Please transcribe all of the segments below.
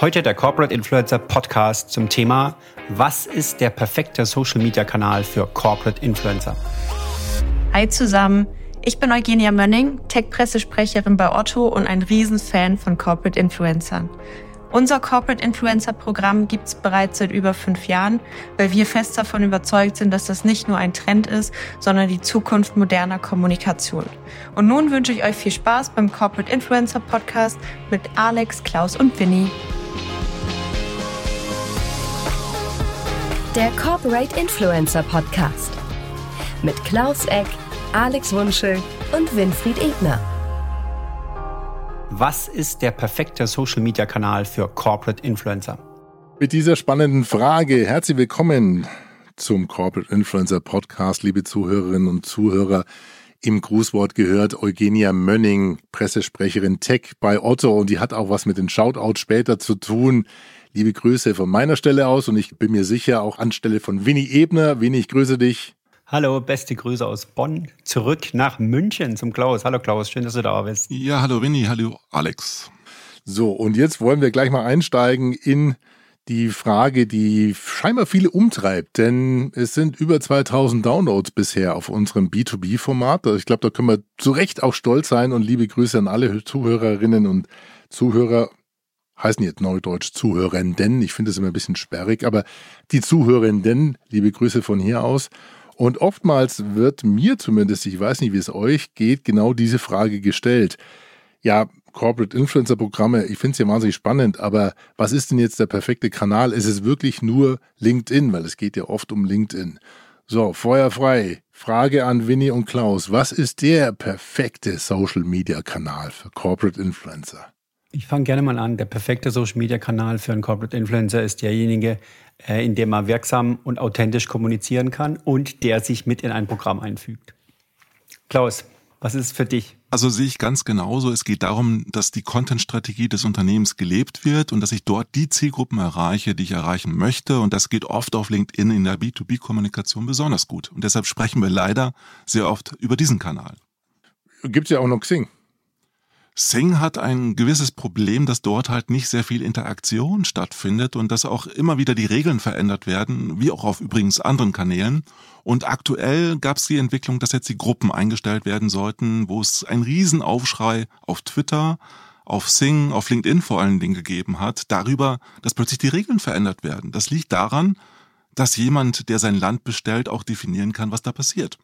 Heute der Corporate Influencer Podcast zum Thema Was ist der perfekte Social Media Kanal für Corporate Influencer? Hi zusammen, ich bin Eugenia Mönning, Tech-Pressesprecherin bei Otto und ein Riesenfan von Corporate Influencern. Unser Corporate Influencer Programm gibt es bereits seit über fünf Jahren, weil wir fest davon überzeugt sind, dass das nicht nur ein Trend ist, sondern die Zukunft moderner Kommunikation. Und nun wünsche ich euch viel Spaß beim Corporate Influencer Podcast mit Alex, Klaus und Winnie. Der Corporate Influencer Podcast mit Klaus Eck, Alex Wunschel und Winfried Ebner. Was ist der perfekte Social Media Kanal für Corporate Influencer? Mit dieser spannenden Frage herzlich willkommen zum Corporate Influencer Podcast, liebe Zuhörerinnen und Zuhörer. Im Grußwort gehört Eugenia Mönning, Pressesprecherin Tech bei Otto und die hat auch was mit den Shoutouts später zu tun. Liebe Grüße von meiner Stelle aus und ich bin mir sicher auch anstelle von Winnie Ebner. Winnie, ich grüße dich. Hallo, beste Grüße aus Bonn. Zurück nach München zum Klaus. Hallo Klaus, schön, dass du da bist. Ja, hallo Winnie, hallo Alex. So, und jetzt wollen wir gleich mal einsteigen in die Frage, die scheinbar viele umtreibt, denn es sind über 2000 Downloads bisher auf unserem B2B-Format. Ich glaube, da können wir zu Recht auch stolz sein und liebe Grüße an alle Zuhörerinnen und Zuhörer. Heißen jetzt Neudeutsch Zuhörenden. Ich finde es immer ein bisschen sperrig, aber die Zuhörenden, liebe Grüße von hier aus. Und oftmals wird mir zumindest, ich weiß nicht, wie es euch geht, genau diese Frage gestellt. Ja, Corporate Influencer Programme, ich finde es ja wahnsinnig spannend, aber was ist denn jetzt der perfekte Kanal? Ist es wirklich nur LinkedIn? Weil es geht ja oft um LinkedIn. So, Feuer frei. Frage an Winnie und Klaus. Was ist der perfekte Social Media Kanal für Corporate Influencer? Ich fange gerne mal an. Der perfekte Social Media Kanal für einen Corporate Influencer ist derjenige, äh, in dem man wirksam und authentisch kommunizieren kann und der sich mit in ein Programm einfügt. Klaus, was ist für dich? Also sehe ich ganz genauso. Es geht darum, dass die Content-Strategie des Unternehmens gelebt wird und dass ich dort die Zielgruppen erreiche, die ich erreichen möchte. Und das geht oft auf LinkedIn in der B2B-Kommunikation besonders gut. Und deshalb sprechen wir leider sehr oft über diesen Kanal. Gibt es ja auch noch Xing. Sing hat ein gewisses Problem, dass dort halt nicht sehr viel Interaktion stattfindet und dass auch immer wieder die Regeln verändert werden, wie auch auf übrigens anderen Kanälen. Und aktuell gab es die Entwicklung, dass jetzt die Gruppen eingestellt werden sollten, wo es einen Riesenaufschrei auf Twitter, auf Sing, auf LinkedIn vor allen Dingen gegeben hat, darüber, dass plötzlich die Regeln verändert werden. Das liegt daran, dass jemand, der sein Land bestellt, auch definieren kann, was da passiert.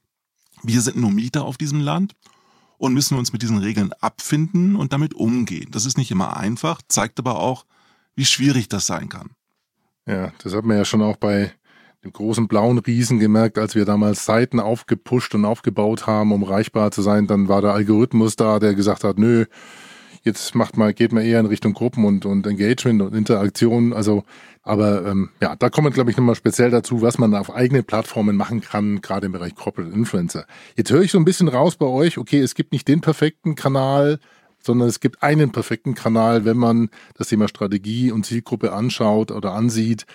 Wir sind nur Mieter auf diesem Land und müssen uns mit diesen Regeln abfinden und damit umgehen. Das ist nicht immer einfach, zeigt aber auch, wie schwierig das sein kann. Ja, das hat man ja schon auch bei dem großen blauen Riesen gemerkt, als wir damals Seiten aufgepusht und aufgebaut haben, um reichbar zu sein. Dann war der Algorithmus da, der gesagt hat, nö, jetzt macht mal, geht man eher in Richtung Gruppen und, und Engagement und Interaktion. Also, aber ähm, ja, da kommen wir, glaube ich, nochmal speziell dazu, was man auf eigene Plattformen machen kann, gerade im Bereich Corporate Influencer. Jetzt höre ich so ein bisschen raus bei euch, okay, es gibt nicht den perfekten Kanal, sondern es gibt einen perfekten Kanal, wenn man das Thema Strategie und Zielgruppe anschaut oder ansieht.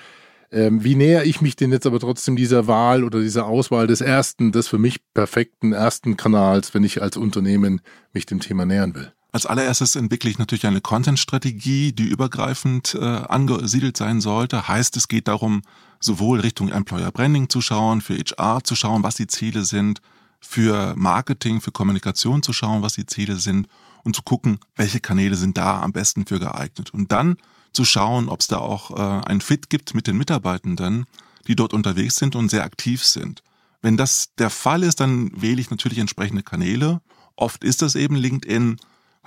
Ähm, wie näher ich mich denn jetzt aber trotzdem dieser Wahl oder dieser Auswahl des ersten, des für mich perfekten ersten Kanals, wenn ich als Unternehmen mich dem Thema nähern will? Als allererstes entwickle ich natürlich eine Content-Strategie, die übergreifend äh, angesiedelt sein sollte. Heißt, es geht darum, sowohl Richtung Employer Branding zu schauen, für HR zu schauen, was die Ziele sind, für Marketing, für Kommunikation zu schauen, was die Ziele sind und zu gucken, welche Kanäle sind da am besten für geeignet. Und dann zu schauen, ob es da auch äh, ein Fit gibt mit den Mitarbeitenden, die dort unterwegs sind und sehr aktiv sind. Wenn das der Fall ist, dann wähle ich natürlich entsprechende Kanäle. Oft ist das eben LinkedIn,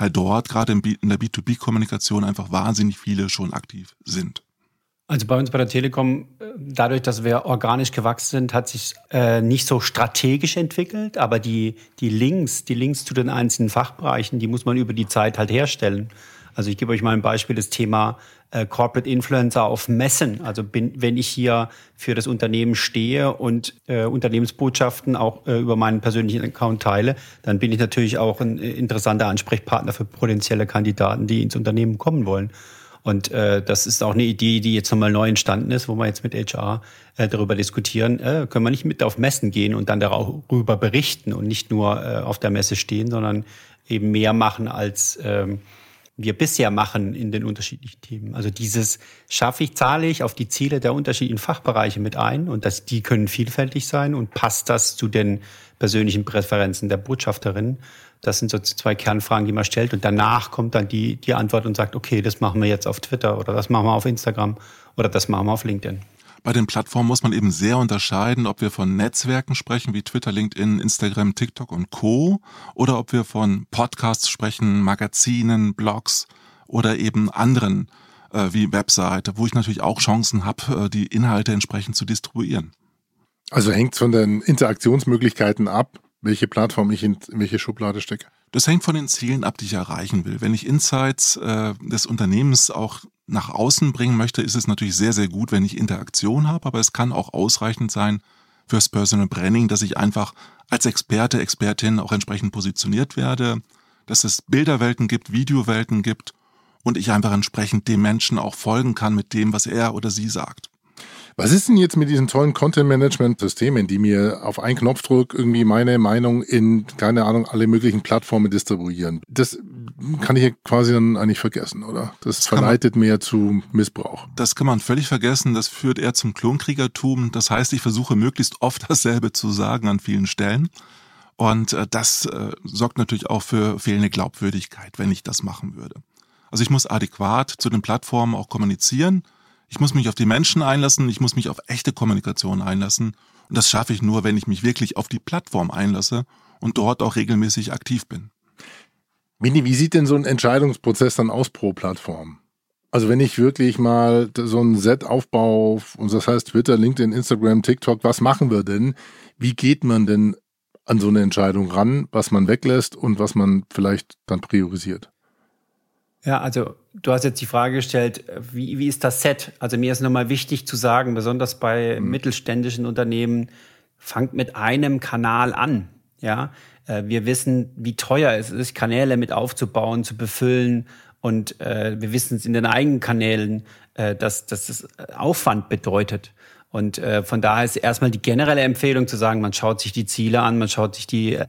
weil dort gerade in der B2B-Kommunikation einfach wahnsinnig viele schon aktiv sind. Also bei uns bei der Telekom, äh, dadurch, dass wir organisch gewachsen sind, hat sich äh, nicht so strategisch entwickelt, aber die, die Links, die Links zu den einzelnen Fachbereichen, die muss man über die Zeit halt herstellen. Also ich gebe euch mal ein Beispiel, das Thema äh, Corporate Influencer auf Messen. Also bin, wenn ich hier für das Unternehmen stehe und äh, Unternehmensbotschaften auch äh, über meinen persönlichen Account teile, dann bin ich natürlich auch ein äh, interessanter Ansprechpartner für potenzielle Kandidaten, die ins Unternehmen kommen wollen. Und äh, das ist auch eine Idee, die jetzt nochmal neu entstanden ist, wo wir jetzt mit HR äh, darüber diskutieren, äh, können wir nicht mit auf Messen gehen und dann darüber berichten und nicht nur äh, auf der Messe stehen, sondern eben mehr machen als ähm, wir bisher machen in den unterschiedlichen Themen. Also dieses schaffe ich, zahle ich auf die Ziele der unterschiedlichen Fachbereiche mit ein und dass die können vielfältig sein und passt das zu den persönlichen Präferenzen der Botschafterin. Das sind so zwei Kernfragen, die man stellt und danach kommt dann die, die Antwort und sagt, okay, das machen wir jetzt auf Twitter oder das machen wir auf Instagram oder das machen wir auf LinkedIn. Bei den Plattformen muss man eben sehr unterscheiden, ob wir von Netzwerken sprechen wie Twitter, LinkedIn, Instagram, TikTok und Co. oder ob wir von Podcasts sprechen, Magazinen, Blogs oder eben anderen äh, wie Webseite, wo ich natürlich auch Chancen habe, äh, die Inhalte entsprechend zu distribuieren. Also hängt von den Interaktionsmöglichkeiten ab, welche Plattform ich in welche Schublade stecke. Das hängt von den Zielen ab, die ich erreichen will. Wenn ich Insights äh, des Unternehmens auch nach außen bringen möchte, ist es natürlich sehr, sehr gut, wenn ich Interaktion habe, aber es kann auch ausreichend sein fürs Personal Branding, dass ich einfach als Experte, Expertin auch entsprechend positioniert werde, dass es Bilderwelten gibt, Videowelten gibt und ich einfach entsprechend dem Menschen auch folgen kann mit dem, was er oder sie sagt. Was ist denn jetzt mit diesen tollen Content-Management-Systemen, die mir auf einen Knopfdruck irgendwie meine Meinung in, keine Ahnung, alle möglichen Plattformen distribuieren? Das kann ich ja quasi dann eigentlich vergessen, oder? Das, das verleitet man, mehr zu Missbrauch. Das kann man völlig vergessen. Das führt eher zum Klonkriegertum. Das heißt, ich versuche möglichst oft dasselbe zu sagen an vielen Stellen. Und äh, das äh, sorgt natürlich auch für fehlende Glaubwürdigkeit, wenn ich das machen würde. Also ich muss adäquat zu den Plattformen auch kommunizieren ich muss mich auf die Menschen einlassen, ich muss mich auf echte Kommunikation einlassen. Und das schaffe ich nur, wenn ich mich wirklich auf die Plattform einlasse und dort auch regelmäßig aktiv bin. Mini, wie sieht denn so ein Entscheidungsprozess dann aus pro Plattform? Also wenn ich wirklich mal so ein Set aufbaue, und das heißt Twitter, LinkedIn, Instagram, TikTok, was machen wir denn? Wie geht man denn an so eine Entscheidung ran, was man weglässt und was man vielleicht dann priorisiert? Ja, also du hast jetzt die Frage gestellt, wie, wie ist das Set? Also mir ist nochmal wichtig zu sagen, besonders bei mhm. mittelständischen Unternehmen, fangt mit einem Kanal an. Ja, äh, wir wissen, wie teuer es ist, Kanäle mit aufzubauen, zu befüllen. Und äh, wir wissen es in den eigenen Kanälen, äh, dass, dass das Aufwand bedeutet. Und äh, von daher ist erstmal die generelle Empfehlung zu sagen, man schaut sich die Ziele an, man schaut sich die äh,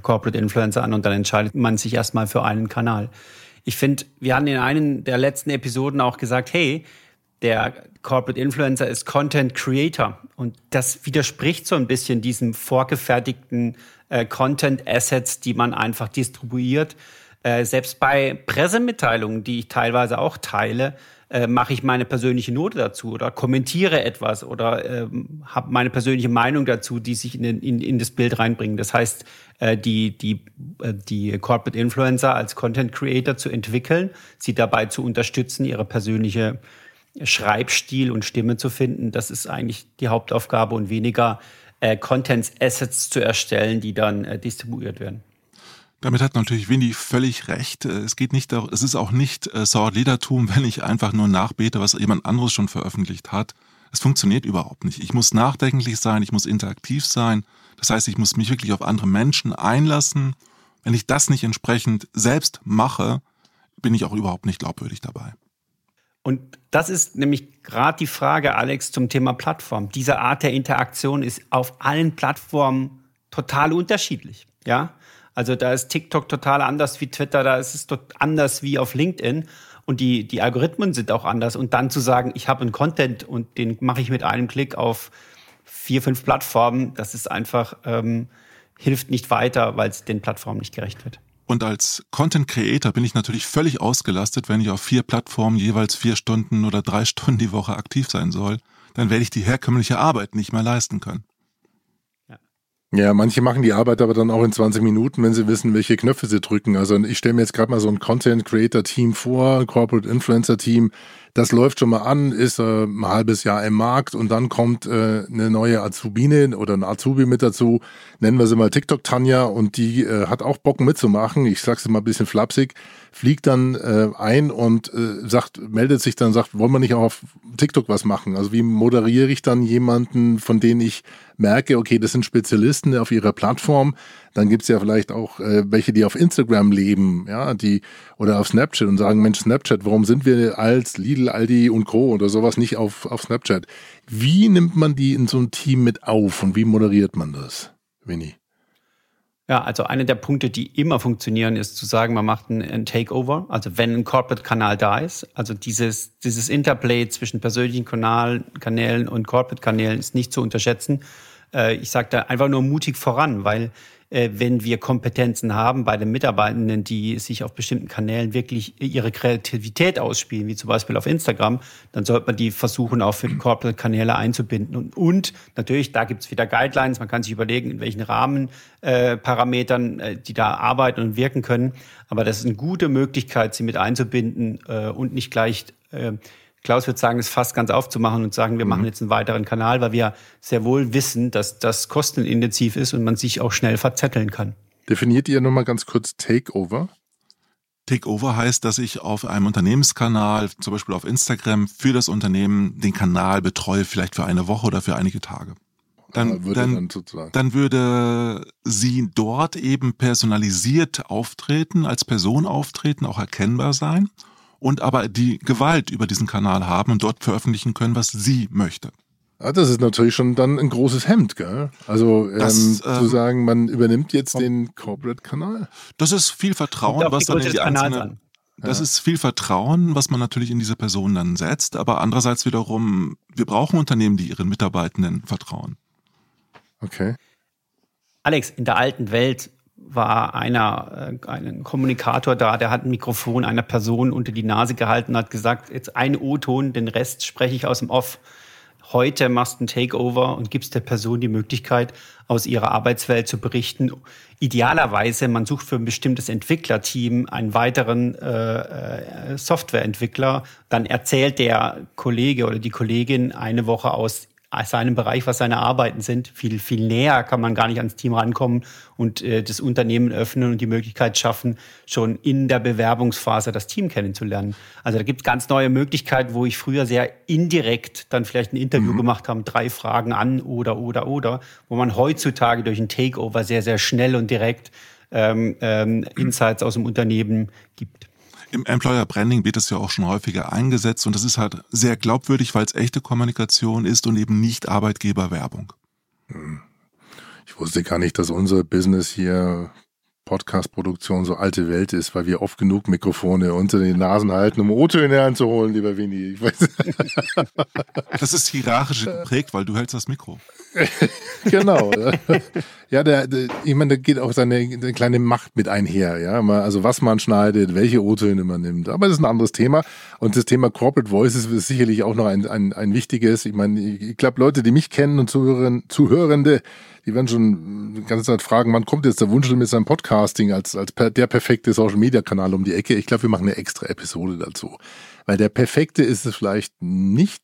Corporate Influencer an und dann entscheidet man sich erstmal für einen Kanal. Ich finde, wir hatten in einem der letzten Episoden auch gesagt, hey, der Corporate Influencer ist Content Creator. Und das widerspricht so ein bisschen diesem vorgefertigten äh, Content Assets, die man einfach distribuiert. Äh, selbst bei Pressemitteilungen, die ich teilweise auch teile, äh, mache ich meine persönliche Note dazu oder kommentiere etwas oder ähm, habe meine persönliche Meinung dazu, die sich in, in, in das Bild reinbringen. Das heißt, äh, die, die, äh, die Corporate Influencer als Content Creator zu entwickeln, sie dabei zu unterstützen, ihre persönliche Schreibstil und Stimme zu finden, das ist eigentlich die Hauptaufgabe und weniger äh, Contents Assets zu erstellen, die dann äh, distribuiert werden. Damit hat natürlich Winnie völlig recht. Äh, es geht nicht, es ist auch nicht äh, Sword-Leadertum, wenn ich einfach nur nachbete, was jemand anderes schon veröffentlicht hat. Es funktioniert überhaupt nicht. Ich muss nachdenklich sein, ich muss interaktiv sein. Das heißt, ich muss mich wirklich auf andere Menschen einlassen. Wenn ich das nicht entsprechend selbst mache, bin ich auch überhaupt nicht glaubwürdig dabei. Und das ist nämlich gerade die Frage, Alex, zum Thema Plattform. Diese Art der Interaktion ist auf allen Plattformen total unterschiedlich. Ja, also da ist TikTok total anders wie Twitter, da ist es anders wie auf LinkedIn. Und die, die Algorithmen sind auch anders. Und dann zu sagen, ich habe einen Content und den mache ich mit einem Klick auf vier, fünf Plattformen, das ist einfach, ähm, hilft nicht weiter, weil es den Plattformen nicht gerecht wird. Und als Content Creator bin ich natürlich völlig ausgelastet, wenn ich auf vier Plattformen jeweils vier Stunden oder drei Stunden die Woche aktiv sein soll. Dann werde ich die herkömmliche Arbeit nicht mehr leisten können. Ja, manche machen die Arbeit aber dann auch in 20 Minuten, wenn sie wissen, welche Knöpfe sie drücken. Also ich stelle mir jetzt gerade mal so ein Content Creator Team vor, ein Corporate Influencer Team. Das läuft schon mal an, ist äh, ein halbes Jahr im Markt und dann kommt äh, eine neue Azubine oder ein Azubi mit dazu. Nennen wir sie mal TikTok Tanja und die äh, hat auch Bock mitzumachen. Ich sag's mal ein bisschen flapsig fliegt dann äh, ein und äh, sagt, meldet sich dann, sagt, wollen wir nicht auch auf TikTok was machen? Also wie moderiere ich dann jemanden, von denen ich merke, okay, das sind Spezialisten auf ihrer Plattform. Dann gibt's ja vielleicht auch äh, welche, die auf Instagram leben, ja, die oder auf Snapchat und sagen, Mensch, Snapchat, warum sind wir als Lidl, Aldi und Co. oder sowas nicht auf, auf Snapchat? Wie nimmt man die in so ein Team mit auf und wie moderiert man das, Winnie? Ja, also einer der Punkte, die immer funktionieren, ist zu sagen, man macht ein, Takeover. Also wenn ein Corporate-Kanal da ist, also dieses, dieses Interplay zwischen persönlichen Kanälen und Corporate-Kanälen ist nicht zu unterschätzen. Äh, ich sage da einfach nur mutig voran, weil wenn wir Kompetenzen haben bei den Mitarbeitenden, die sich auf bestimmten Kanälen wirklich ihre Kreativität ausspielen, wie zum Beispiel auf Instagram, dann sollte man die versuchen, auch für die Corporate-Kanäle einzubinden. Und, und natürlich, da gibt's wieder Guidelines, man kann sich überlegen, in welchen Rahmenparametern äh, äh, die da arbeiten und wirken können. Aber das ist eine gute Möglichkeit, sie mit einzubinden äh, und nicht gleich äh, Klaus würde sagen, es fast ganz aufzumachen und sagen, wir mhm. machen jetzt einen weiteren Kanal, weil wir sehr wohl wissen, dass das kostenintensiv ist und man sich auch schnell verzetteln kann. Definiert ihr nochmal ganz kurz Takeover? Takeover heißt, dass ich auf einem Unternehmenskanal, zum Beispiel auf Instagram, für das Unternehmen den Kanal betreue, vielleicht für eine Woche oder für einige Tage. Dann, würde, dann, dann, dann würde sie dort eben personalisiert auftreten, als Person auftreten, auch erkennbar sein und aber die Gewalt über diesen Kanal haben und dort veröffentlichen können, was sie möchte. Ja, das ist natürlich schon dann ein großes Hemd, gell? Also ähm, das, ähm, zu sagen, man übernimmt jetzt den Corporate-Kanal. Das ist viel Vertrauen, was dann in die einzelne, das ja. ist viel Vertrauen, was man natürlich in diese Person dann setzt, aber andererseits wiederum, wir brauchen Unternehmen, die ihren Mitarbeitenden vertrauen. Okay. Alex, in der alten Welt war einer, äh, ein Kommunikator da, der hat ein Mikrofon einer Person unter die Nase gehalten hat gesagt, jetzt ein O-Ton, den Rest spreche ich aus dem Off. Heute machst du ein Takeover und gibst der Person die Möglichkeit, aus ihrer Arbeitswelt zu berichten. Idealerweise, man sucht für ein bestimmtes Entwicklerteam einen weiteren äh, äh Softwareentwickler. Dann erzählt der Kollege oder die Kollegin eine Woche aus seinem Bereich, was seine Arbeiten sind. Viel, viel näher kann man gar nicht ans Team rankommen und äh, das Unternehmen öffnen und die Möglichkeit schaffen, schon in der Bewerbungsphase das Team kennenzulernen. Also da gibt es ganz neue Möglichkeiten, wo ich früher sehr indirekt dann vielleicht ein Interview mhm. gemacht habe, drei Fragen an oder, oder, oder, wo man heutzutage durch ein Takeover sehr, sehr schnell und direkt ähm, ähm, Insights aus dem Unternehmen gibt. Im Employer Branding wird es ja auch schon häufiger eingesetzt und das ist halt sehr glaubwürdig, weil es echte Kommunikation ist und eben nicht Arbeitgeberwerbung. Hm. Ich wusste gar nicht, dass unser Business hier Podcast-Produktion so alte Welt ist, weil wir oft genug Mikrofone unter den Nasen halten, um O-Töne anzuholen, lieber Winnie. das ist hierarchisch geprägt, weil du hältst das Mikro. genau. ja, der, der, ich meine, da geht auch seine kleine Macht mit einher, ja. Also was man schneidet, welche O-Töne man nimmt. Aber das ist ein anderes Thema. Und das Thema Corporate Voices ist sicherlich auch noch ein, ein, ein wichtiges. Ich meine, ich glaube, Leute, die mich kennen und zuhören, Zuhörende, die werden schon die ganze Zeit fragen, wann kommt jetzt der Wunschel mit seinem Podcasting als, als per, der perfekte Social Media Kanal um die Ecke? Ich glaube, wir machen eine extra Episode dazu. Weil der perfekte ist es vielleicht nicht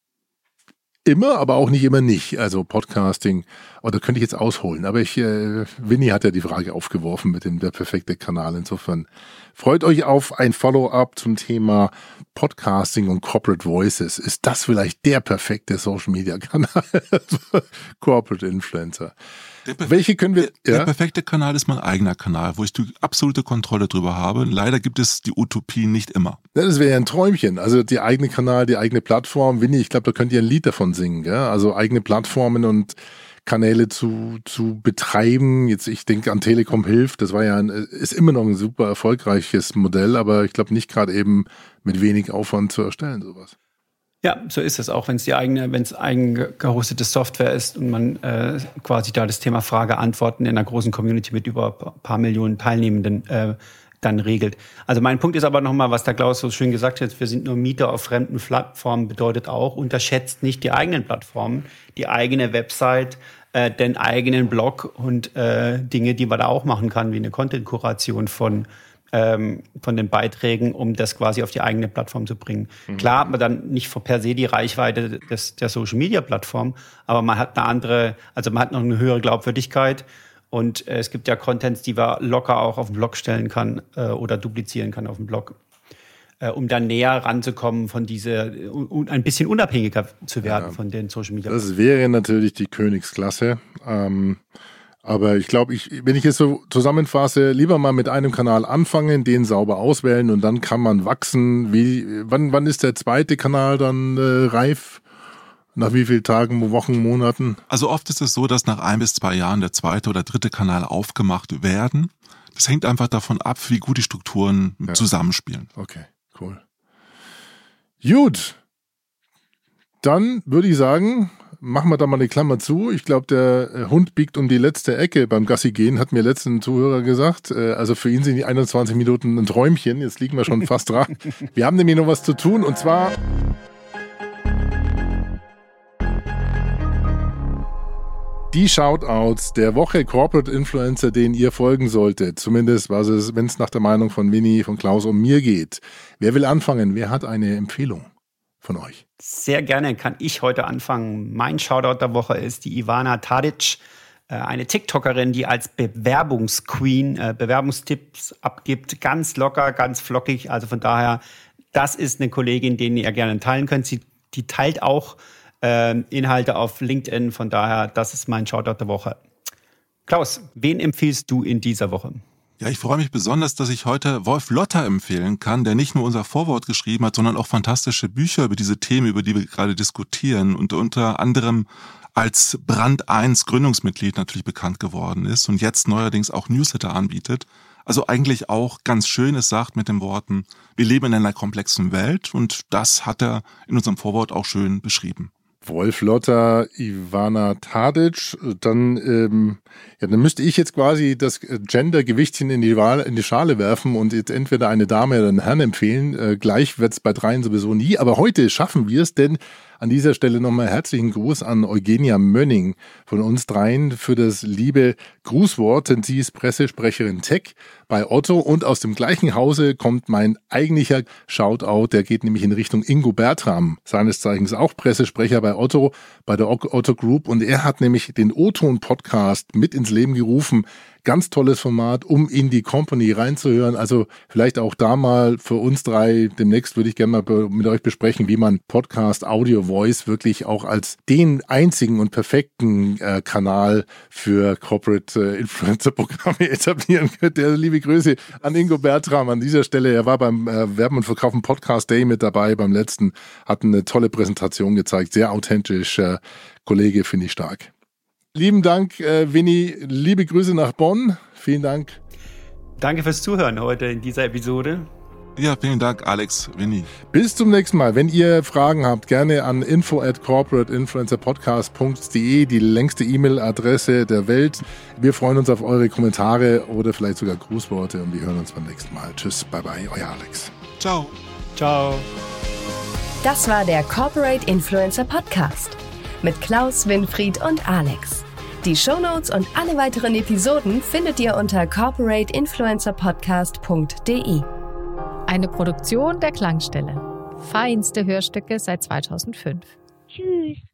immer, aber auch nicht immer nicht. Also Podcasting, oder oh, könnte ich jetzt ausholen. Aber ich, äh, Winnie hat ja die Frage aufgeworfen mit dem der perfekte Kanal. Insofern freut euch auf ein Follow-up zum Thema Podcasting und Corporate Voices. Ist das vielleicht der perfekte Social Media Kanal? Corporate Influencer. Welche können wir? Der, ja? der perfekte Kanal ist mein eigener Kanal, wo ich die absolute Kontrolle drüber habe. Leider gibt es die Utopie nicht immer. Ja, das wäre ja ein Träumchen. Also die eigene Kanal, die eigene Plattform. Winnie, ich glaube, da könnt ihr ein Lied davon singen. Gell? Also eigene Plattformen und Kanäle zu, zu betreiben. Jetzt, ich denke an Telekom hilft. Das war ja ein, ist immer noch ein super erfolgreiches Modell, aber ich glaube nicht gerade eben mit wenig Aufwand zu erstellen, sowas. Ja, so ist es auch, wenn es die eigene, wenn es eigen gehostete Software ist und man äh, quasi da das Thema Frage-Antworten in einer großen Community mit über paar Millionen Teilnehmenden äh, dann regelt. Also mein Punkt ist aber nochmal, was der Klaus so schön gesagt hat, wir sind nur Mieter auf fremden Plattformen, bedeutet auch, unterschätzt nicht die eigenen Plattformen, die eigene Website, äh, den eigenen Blog und äh, Dinge, die man da auch machen kann, wie eine Content-Kuration von ähm, von den Beiträgen, um das quasi auf die eigene Plattform zu bringen. Mhm. Klar hat man dann nicht per se die Reichweite des, der Social Media Plattform, aber man hat eine andere, also man hat noch eine höhere Glaubwürdigkeit und äh, es gibt ja Contents, die man locker auch auf den Blog stellen kann äh, oder duplizieren kann auf dem Blog. Äh, um dann näher ranzukommen von diese, un, ein bisschen unabhängiger zu werden ja, von den Social Media. Das wäre natürlich die Königsklasse. Ähm, aber ich glaube, ich, wenn ich es so zusammenfasse, lieber mal mit einem Kanal anfangen, den sauber auswählen und dann kann man wachsen. Wie, wann, wann ist der zweite Kanal dann äh, reif? Nach wie vielen Tagen, Wochen, Monaten? Also oft ist es so, dass nach ein bis zwei Jahren der zweite oder dritte Kanal aufgemacht werden. Das hängt einfach davon ab, wie gut die Strukturen ja. zusammenspielen. Okay, cool. Gut. Dann würde ich sagen, machen wir da mal eine Klammer zu. Ich glaube, der äh, Hund biegt um die letzte Ecke beim Gassi gehen, hat mir letzten Zuhörer gesagt. Äh, also für ihn sind die 21 Minuten ein Träumchen. Jetzt liegen wir schon fast dran. Wir haben nämlich noch was zu tun und zwar die Shoutouts der Woche Corporate Influencer, denen ihr folgen solltet. Zumindest was es, wenn es nach der Meinung von Winnie, von Klaus und mir geht. Wer will anfangen? Wer hat eine Empfehlung von euch? Sehr gerne kann ich heute anfangen. Mein Shoutout der Woche ist die Ivana Tadic, äh, eine TikTokerin, die als Bewerbungsqueen äh, Bewerbungstipps abgibt. Ganz locker, ganz flockig. Also von daher, das ist eine Kollegin, den ihr gerne teilen könnt. Sie, die teilt auch äh, Inhalte auf LinkedIn. Von daher, das ist mein Shoutout der Woche. Klaus, wen empfiehlst du in dieser Woche? Ja, ich freue mich besonders, dass ich heute Wolf Lotter empfehlen kann, der nicht nur unser Vorwort geschrieben hat, sondern auch fantastische Bücher über diese Themen, über die wir gerade diskutieren und unter anderem als Brand 1 Gründungsmitglied natürlich bekannt geworden ist und jetzt neuerdings auch Newsletter anbietet. Also eigentlich auch ganz schönes sagt mit den Worten, wir leben in einer komplexen Welt und das hat er in unserem Vorwort auch schön beschrieben. Wolf Lotter, Ivana Tadic, dann, ähm, ja, dann müsste ich jetzt quasi das Gender-Gewichtchen in die, in die Schale werfen und jetzt entweder eine Dame oder einen Herrn empfehlen. Äh, gleich wird's bei dreien sowieso nie, aber heute schaffen wir es, denn an dieser Stelle nochmal herzlichen Gruß an Eugenia Mönning von uns dreien für das liebe Grußwort, denn sie ist Pressesprecherin Tech bei Otto und aus dem gleichen Hause kommt mein eigentlicher Shoutout, der geht nämlich in Richtung Ingo Bertram, seines Zeichens auch Pressesprecher bei Otto, bei der Otto Group und er hat nämlich den O-Ton Podcast mit ins Leben gerufen, Ganz tolles Format, um in die Company reinzuhören. Also vielleicht auch da mal für uns drei, demnächst würde ich gerne mal mit euch besprechen, wie man Podcast Audio Voice wirklich auch als den einzigen und perfekten äh, Kanal für Corporate äh, Influencer Programme etablieren könnte. Also liebe Grüße an Ingo Bertram an dieser Stelle. Er war beim äh, Werben und Verkaufen Podcast Day mit dabei beim letzten, hat eine tolle Präsentation gezeigt, sehr authentisch. Äh, Kollege finde ich stark. Lieben Dank, äh, Winnie. Liebe Grüße nach Bonn. Vielen Dank. Danke fürs Zuhören heute in dieser Episode. Ja, vielen Dank, Alex, Winnie. Bis zum nächsten Mal. Wenn ihr Fragen habt, gerne an info at corporateinfluencerpodcast.de, die längste E-Mail-Adresse der Welt. Wir freuen uns auf eure Kommentare oder vielleicht sogar Grußworte und wir hören uns beim nächsten Mal. Tschüss, bye bye, euer Alex. Ciao. Ciao. Das war der Corporate Influencer Podcast mit Klaus, Winfried und Alex. Die Shownotes und alle weiteren Episoden findet ihr unter corporateinfluencerpodcast.de. Eine Produktion der Klangstelle. Feinste Hörstücke seit 2005. Tschüss.